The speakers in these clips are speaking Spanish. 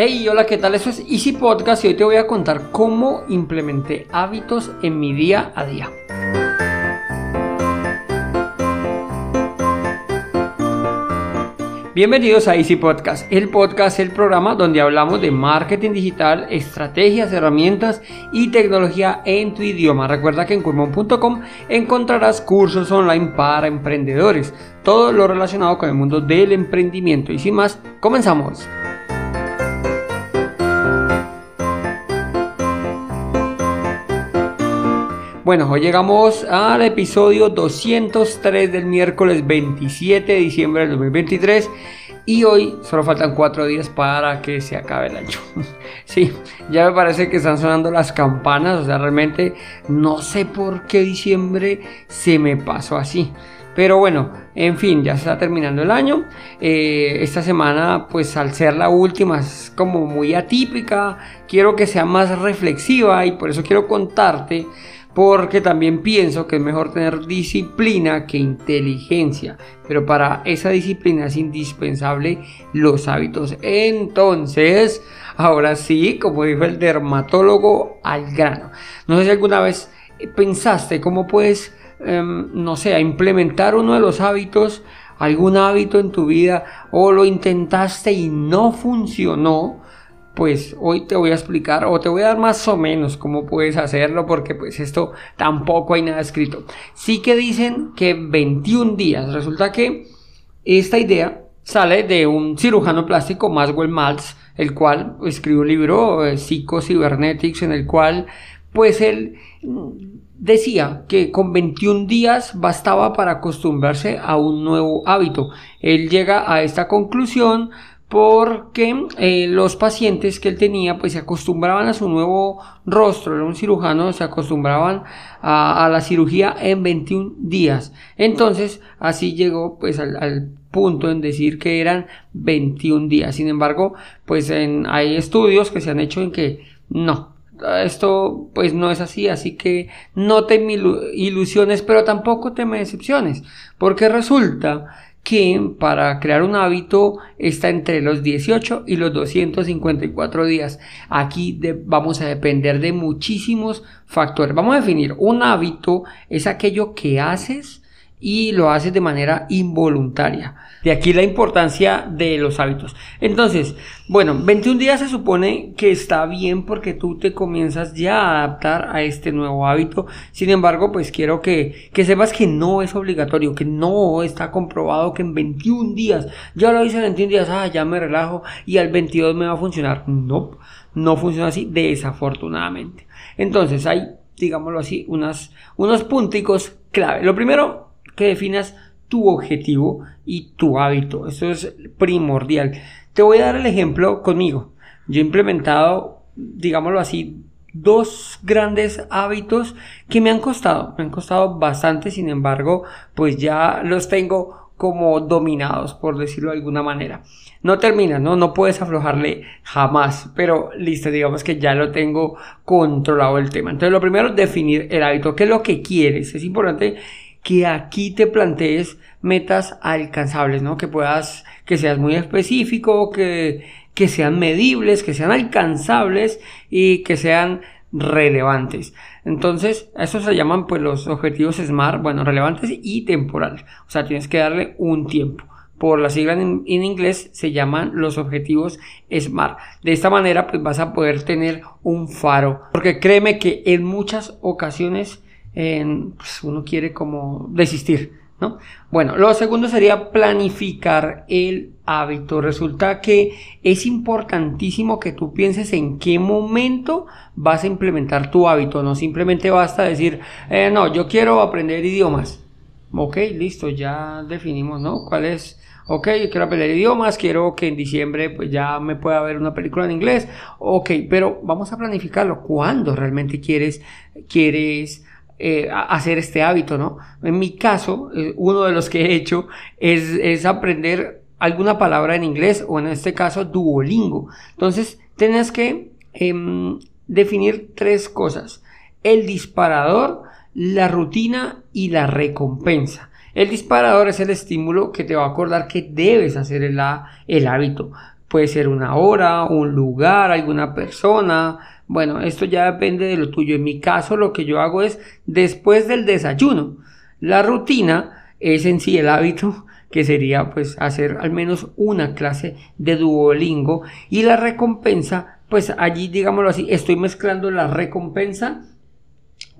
Hey, hola, ¿qué tal? Eso es Easy Podcast y hoy te voy a contar cómo implementé hábitos en mi día a día. Bienvenidos a Easy Podcast. El podcast el programa donde hablamos de marketing digital, estrategias, herramientas y tecnología en tu idioma. Recuerda que en curmon.com encontrarás cursos online para emprendedores, todo lo relacionado con el mundo del emprendimiento. Y sin más, comenzamos. Bueno, hoy llegamos al episodio 203 del miércoles 27 de diciembre del 2023 y hoy solo faltan cuatro días para que se acabe el año. sí, ya me parece que están sonando las campanas, o sea, realmente no sé por qué diciembre se me pasó así. Pero bueno, en fin, ya se está terminando el año. Eh, esta semana, pues al ser la última, es como muy atípica. Quiero que sea más reflexiva y por eso quiero contarte porque también pienso que es mejor tener disciplina que inteligencia, pero para esa disciplina es indispensable los hábitos. Entonces, ahora sí, como dijo el dermatólogo, al grano. No sé si alguna vez pensaste cómo puedes, em, no sé, implementar uno de los hábitos, algún hábito en tu vida, o lo intentaste y no funcionó pues hoy te voy a explicar o te voy a dar más o menos cómo puedes hacerlo porque pues esto tampoco hay nada escrito. Sí que dicen que 21 días. Resulta que esta idea sale de un cirujano plástico, Maxwell Maltz, el cual escribió un libro, eh, Psycho Cybernetics, en el cual pues él decía que con 21 días bastaba para acostumbrarse a un nuevo hábito. Él llega a esta conclusión porque eh, los pacientes que él tenía pues se acostumbraban a su nuevo rostro, era un cirujano, se acostumbraban a, la cirugía en 21 días. Entonces así llegó pues al, punto en decir que eran 21 días. Sin embargo, pues en, hay estudios que se han hecho en que no, esto pues no es así, así que no te ilusiones, pero tampoco te me decepciones, porque resulta que para crear un hábito está entre los 18 y los 254 días. Aquí vamos a depender de muchísimos factores. Vamos a definir un hábito es aquello que haces y lo haces de manera involuntaria. De aquí la importancia de los hábitos. Entonces, bueno, 21 días se supone que está bien porque tú te comienzas ya a adaptar a este nuevo hábito. Sin embargo, pues quiero que, que sepas que no es obligatorio, que no está comprobado que en 21 días, ya lo hice en 21 días, ah, ya me relajo y al 22 me va a funcionar. No, no funciona así, desafortunadamente. Entonces hay, digámoslo así, unas, unos punticos clave. Lo primero, que definas tu objetivo y tu hábito. Eso es primordial. Te voy a dar el ejemplo conmigo. Yo he implementado, digámoslo así, dos grandes hábitos que me han costado. Me han costado bastante, sin embargo, pues ya los tengo como dominados, por decirlo de alguna manera. No termina, ¿no? No puedes aflojarle jamás, pero listo, digamos que ya lo tengo controlado el tema. Entonces, lo primero, definir el hábito. ¿Qué es lo que quieres? Es importante que aquí te plantees metas alcanzables, ¿no? Que puedas, que seas muy específico, que, que sean medibles, que sean alcanzables y que sean relevantes. Entonces, esos se llaman pues los objetivos SMART, bueno, relevantes y temporales. O sea, tienes que darle un tiempo. Por la sigla en, en, inglés se llaman los objetivos SMART. De esta manera pues vas a poder tener un faro. Porque créeme que en muchas ocasiones pues uno quiere como desistir, ¿no? Bueno, lo segundo sería planificar el hábito. Resulta que es importantísimo que tú pienses en qué momento vas a implementar tu hábito. No simplemente basta decir, eh, no, yo quiero aprender idiomas. Ok, listo, ya definimos, ¿no? ¿Cuál es? Ok, yo quiero aprender idiomas, quiero que en diciembre pues ya me pueda ver una película en inglés. Ok, pero vamos a planificarlo. ¿Cuándo realmente quieres, quieres eh, hacer este hábito, ¿no? En mi caso, eh, uno de los que he hecho es, aprender alguna palabra en inglés o en este caso Duolingo. Entonces, tienes que em, definir tres cosas. El disparador, la rutina y la recompensa. El disparador es el estímulo que te va a acordar que debes hacer el, el hábito. puede ser una hora, un lugar, alguna persona. Bueno, esto ya depende de lo tuyo. En mi caso, lo que yo hago es después del desayuno. La rutina es en sí el hábito que sería pues hacer al menos una clase de Duolingo y la recompensa pues allí digámoslo así estoy mezclando la recompensa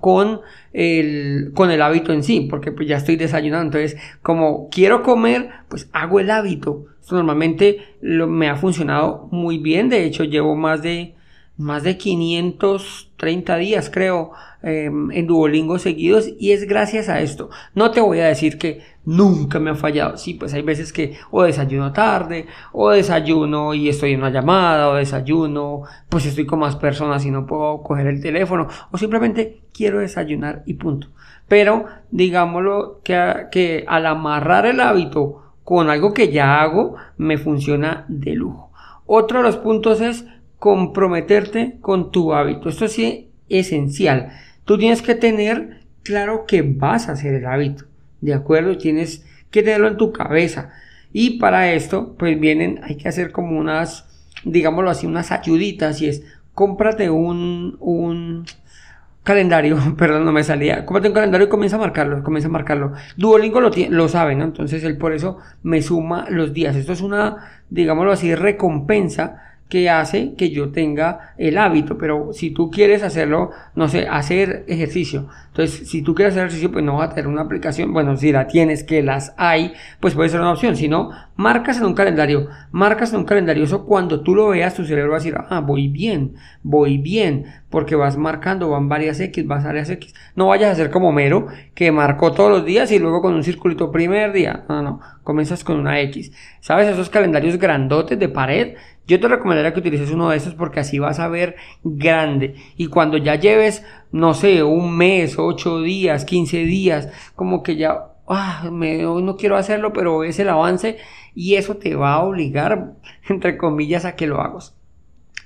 con el, con el hábito en sí, porque pues ya estoy desayunando, entonces como quiero comer, pues hago el hábito. Esto normalmente me ha funcionado muy bien, de hecho llevo más de más de 530 días creo em, en Duolingo seguidos y es gracias a esto. No te voy a decir que nunca me ha fallado. Sí, pues hay veces que o desayuno tarde o desayuno y estoy en una llamada o desayuno pues estoy con más personas y no puedo coger el teléfono o simplemente quiero desayunar y punto. Pero digámoslo que, que al amarrar el hábito con algo que ya hago me funciona de lujo. Otro de los puntos es comprometerte con tu hábito. Esto es esencial. Tú tienes que tener claro que vas a hacer el hábito. ¿De acuerdo? Tienes que tenerlo en tu cabeza. Y para esto, pues vienen, hay que hacer como unas, digámoslo así, unas ayuditas. Y es, cómprate un, un calendario, perdón, no me salía. Cómprate un calendario y comienza a marcarlo, comienza a marcarlo. Duolingo lo, lo sabe, ¿no? Entonces él por eso me suma los días. Esto es una, digámoslo así, recompensa que hace que yo tenga el hábito, pero si tú quieres hacerlo, no sé, hacer ejercicio, entonces si tú quieres hacer ejercicio, pues no va a tener una aplicación, bueno, si la tienes, que las hay, pues puede ser una opción, si no, marcas en un calendario, marcas en un calendario, eso cuando tú lo veas, tu cerebro va a decir, ah, voy bien, voy bien, porque vas marcando, van varias X, vas varias X, no vayas a ser como Mero, que marcó todos los días y luego con un circulito primer día, no, no, comienzas con una X, ¿sabes? Esos calendarios grandotes de pared, yo te recomendaría que utilices uno de esos porque así vas a ver grande. Y cuando ya lleves, no sé, un mes, ocho días, quince días, como que ya, ah, me, no quiero hacerlo, pero es el avance y eso te va a obligar, entre comillas, a que lo hagas.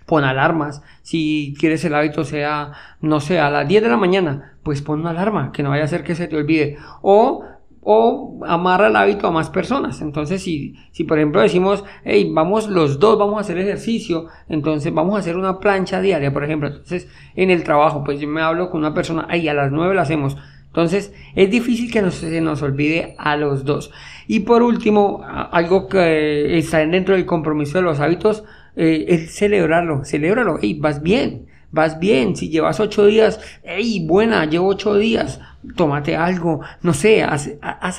Pon alarmas. Si quieres el hábito sea, no sé, a las 10 de la mañana, pues pon una alarma, que no vaya a ser que se te olvide. O o amarra el hábito a más personas. Entonces, si, si por ejemplo decimos, hey, vamos los dos, vamos a hacer ejercicio, entonces vamos a hacer una plancha diaria, por ejemplo. Entonces, en el trabajo, pues yo me hablo con una persona, hey, a las nueve lo hacemos. Entonces, es difícil que se nos olvide a los dos. Y por último, algo que está dentro del compromiso de los hábitos, eh, es celebrarlo, celebrarlo, hey, vas bien vas bien, si llevas ocho días, hey, buena, llevo ocho días, tómate algo, no sé, haz,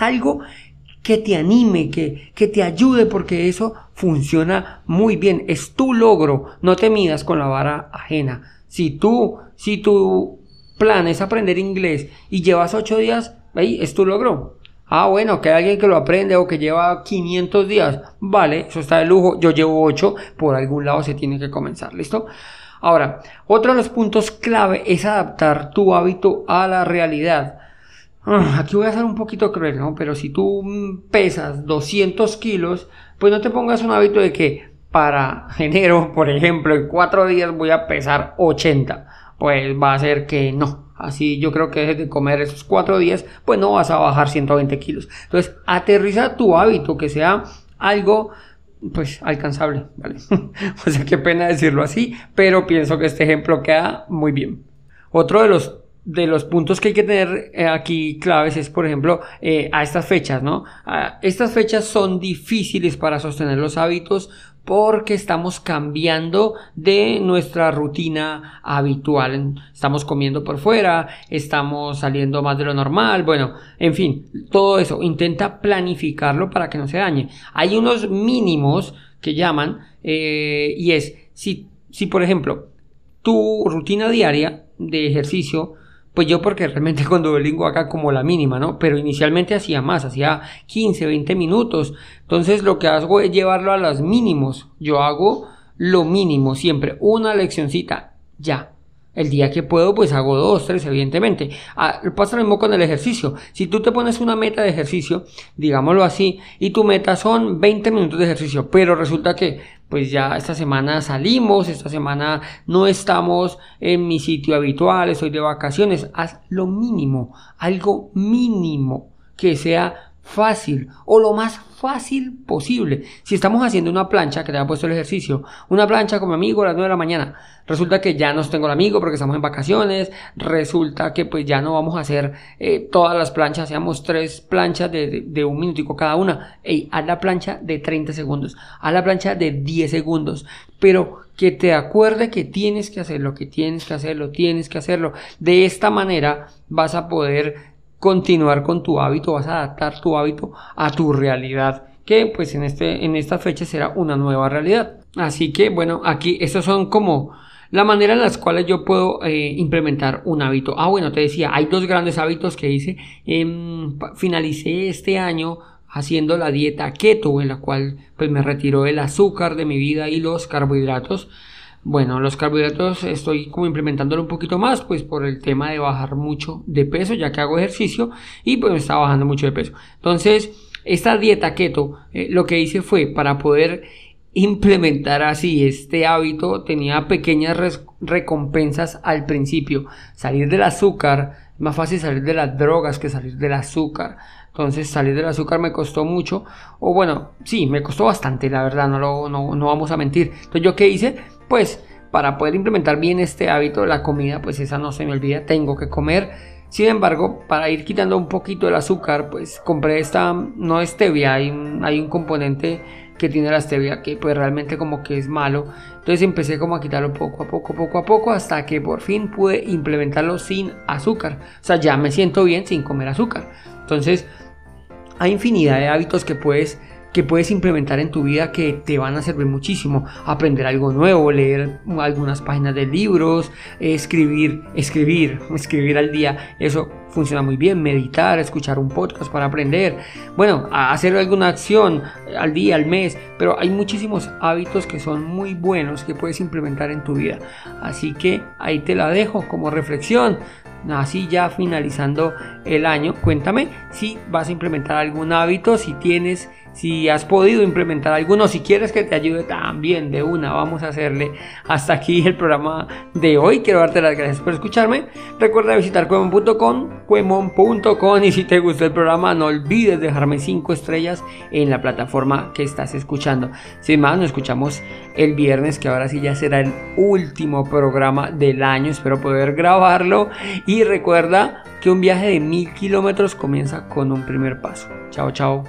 algo que te anime, que, que te ayude, porque eso funciona muy bien, es tu logro, no te midas con la vara ajena. Si tú, si tu plan es aprender inglés y llevas ocho días, hey, es tu logro. Ah, bueno, que hay alguien que lo aprende o que lleva 500 días. Vale, eso está de lujo. Yo llevo 8, por algún lado se tiene que comenzar. ¿Listo? Ahora, otro de los puntos clave es adaptar tu hábito a la realidad. Ah, aquí voy a ser un poquito cruel, ¿no? Pero si tú pesas 200 kilos, pues no te pongas un hábito de que para enero, por ejemplo, en cuatro días voy a pesar 80. Pues va a ser que no. Así yo creo que dejes de comer esos cuatro días, pues no vas a bajar 120 kilos. Entonces, aterriza tu hábito, que sea algo pues alcanzable, ¿vale? o sea, qué pena decirlo así, pero pienso que este ejemplo queda muy bien. Otro de los de los puntos que hay que tener eh, aquí claves es, por ejemplo, eh, a estas fechas, ¿no? estas fechas son difíciles para sostener los hábitos porque estamos cambiando de nuestra rutina habitual. Estamos comiendo por fuera, estamos saliendo más de lo normal, bueno, en fin, todo eso. Intenta planificarlo para que no se dañe. Hay unos mínimos que llaman eh, y es, si, si por ejemplo, tu rutina diaria de ejercicio pues yo porque realmente con Duolingo acá como la mínima, ¿no? Pero inicialmente hacía más, hacía 15, 20 minutos. Entonces lo que hago es llevarlo a los mínimos. Yo hago lo mínimo siempre, una leccioncita, ya. El día que puedo, pues hago dos, tres, evidentemente. Ah, pasa lo mismo con el ejercicio. Si tú te pones una meta de ejercicio, digámoslo así, y tu meta son 20 minutos de ejercicio, pero resulta que, pues ya esta semana salimos, esta semana no estamos en mi sitio habitual, estoy de vacaciones, haz lo mínimo, algo mínimo que sea fácil o lo más fácil posible. Si estamos haciendo una plancha, que te ha puesto el ejercicio, una plancha con mi amigo a las 9 de la mañana, resulta que ya no tengo el amigo porque estamos en vacaciones, resulta que pues ya no vamos a hacer eh, todas las planchas, hacemos tres planchas de, un minutico cada una. Ey, haz la plancha de 30 segundos, haz la plancha de 10 segundos, pero que te acuerde que tienes que hacerlo, que tienes que hacerlo, tienes que hacerlo. De esta manera vas a poder continuar con tu hábito, vas a adaptar tu hábito a tu realidad, que pues en, este, en esta fecha será una nueva realidad. Así que bueno, aquí estos son como la manera en las cuales yo puedo eh, implementar un hábito. Ah, bueno, te decía, hay dos grandes hábitos que hice. Em, finalicé este año haciendo la dieta keto, en la cual pues me retiró el azúcar de mi vida y los carbohidratos. Bueno, los carbohidratos estoy como implementándolo un poquito más, pues por el tema de bajar mucho de peso, ya que hago ejercicio y pues me estaba bajando mucho de peso. Entonces, esta dieta keto, eh, lo que hice fue para poder implementar así este hábito, tenía pequeñas recompensas al principio. Salir del azúcar, más fácil salir de las drogas que salir del azúcar. Entonces salir del azúcar me costó mucho. O bueno, sí, me costó bastante, la verdad, no, lo, no, no vamos a mentir. Entonces yo qué hice? Pues para poder implementar bien este hábito de la comida, pues esa no se me olvida, tengo que comer. Sin embargo, para ir quitando un poquito el azúcar, pues compré esta, no stevia, hay un, hay un componente que tiene la stevia que pues realmente como que es malo. Entonces empecé como a quitarlo poco a poco, poco a poco, hasta que por fin pude implementarlo sin azúcar. O sea, ya me siento bien sin comer azúcar. Entonces, hay infinidad de hábitos que puedes que puedes implementar en tu vida que te van a servir muchísimo. Aprender algo nuevo, leer algunas páginas de libros, escribir, escribir, escribir al día. Eso funciona muy bien. Meditar, escuchar un podcast para aprender. Bueno, hacer alguna acción al día, al mes. Pero hay muchísimos hábitos que son muy buenos que puedes implementar en tu vida. Así que ahí te la dejo como reflexión así ya finalizando el año, cuéntame si vas a implementar algún hábito, si tienes si has podido implementar alguno, si quieres que te ayude también de una, vamos a hacerle hasta aquí el programa de hoy. Quiero darte las gracias por escucharme. Recuerda visitar cuemon.com, cuemon.com y si te gustó el programa no olvides dejarme 5 estrellas en la plataforma que estás escuchando. Sin más, nos escuchamos el viernes, que ahora sí ya será el último programa del año. Espero poder grabarlo y recuerda que un viaje de mil kilómetros comienza con un primer paso. Chao, chao.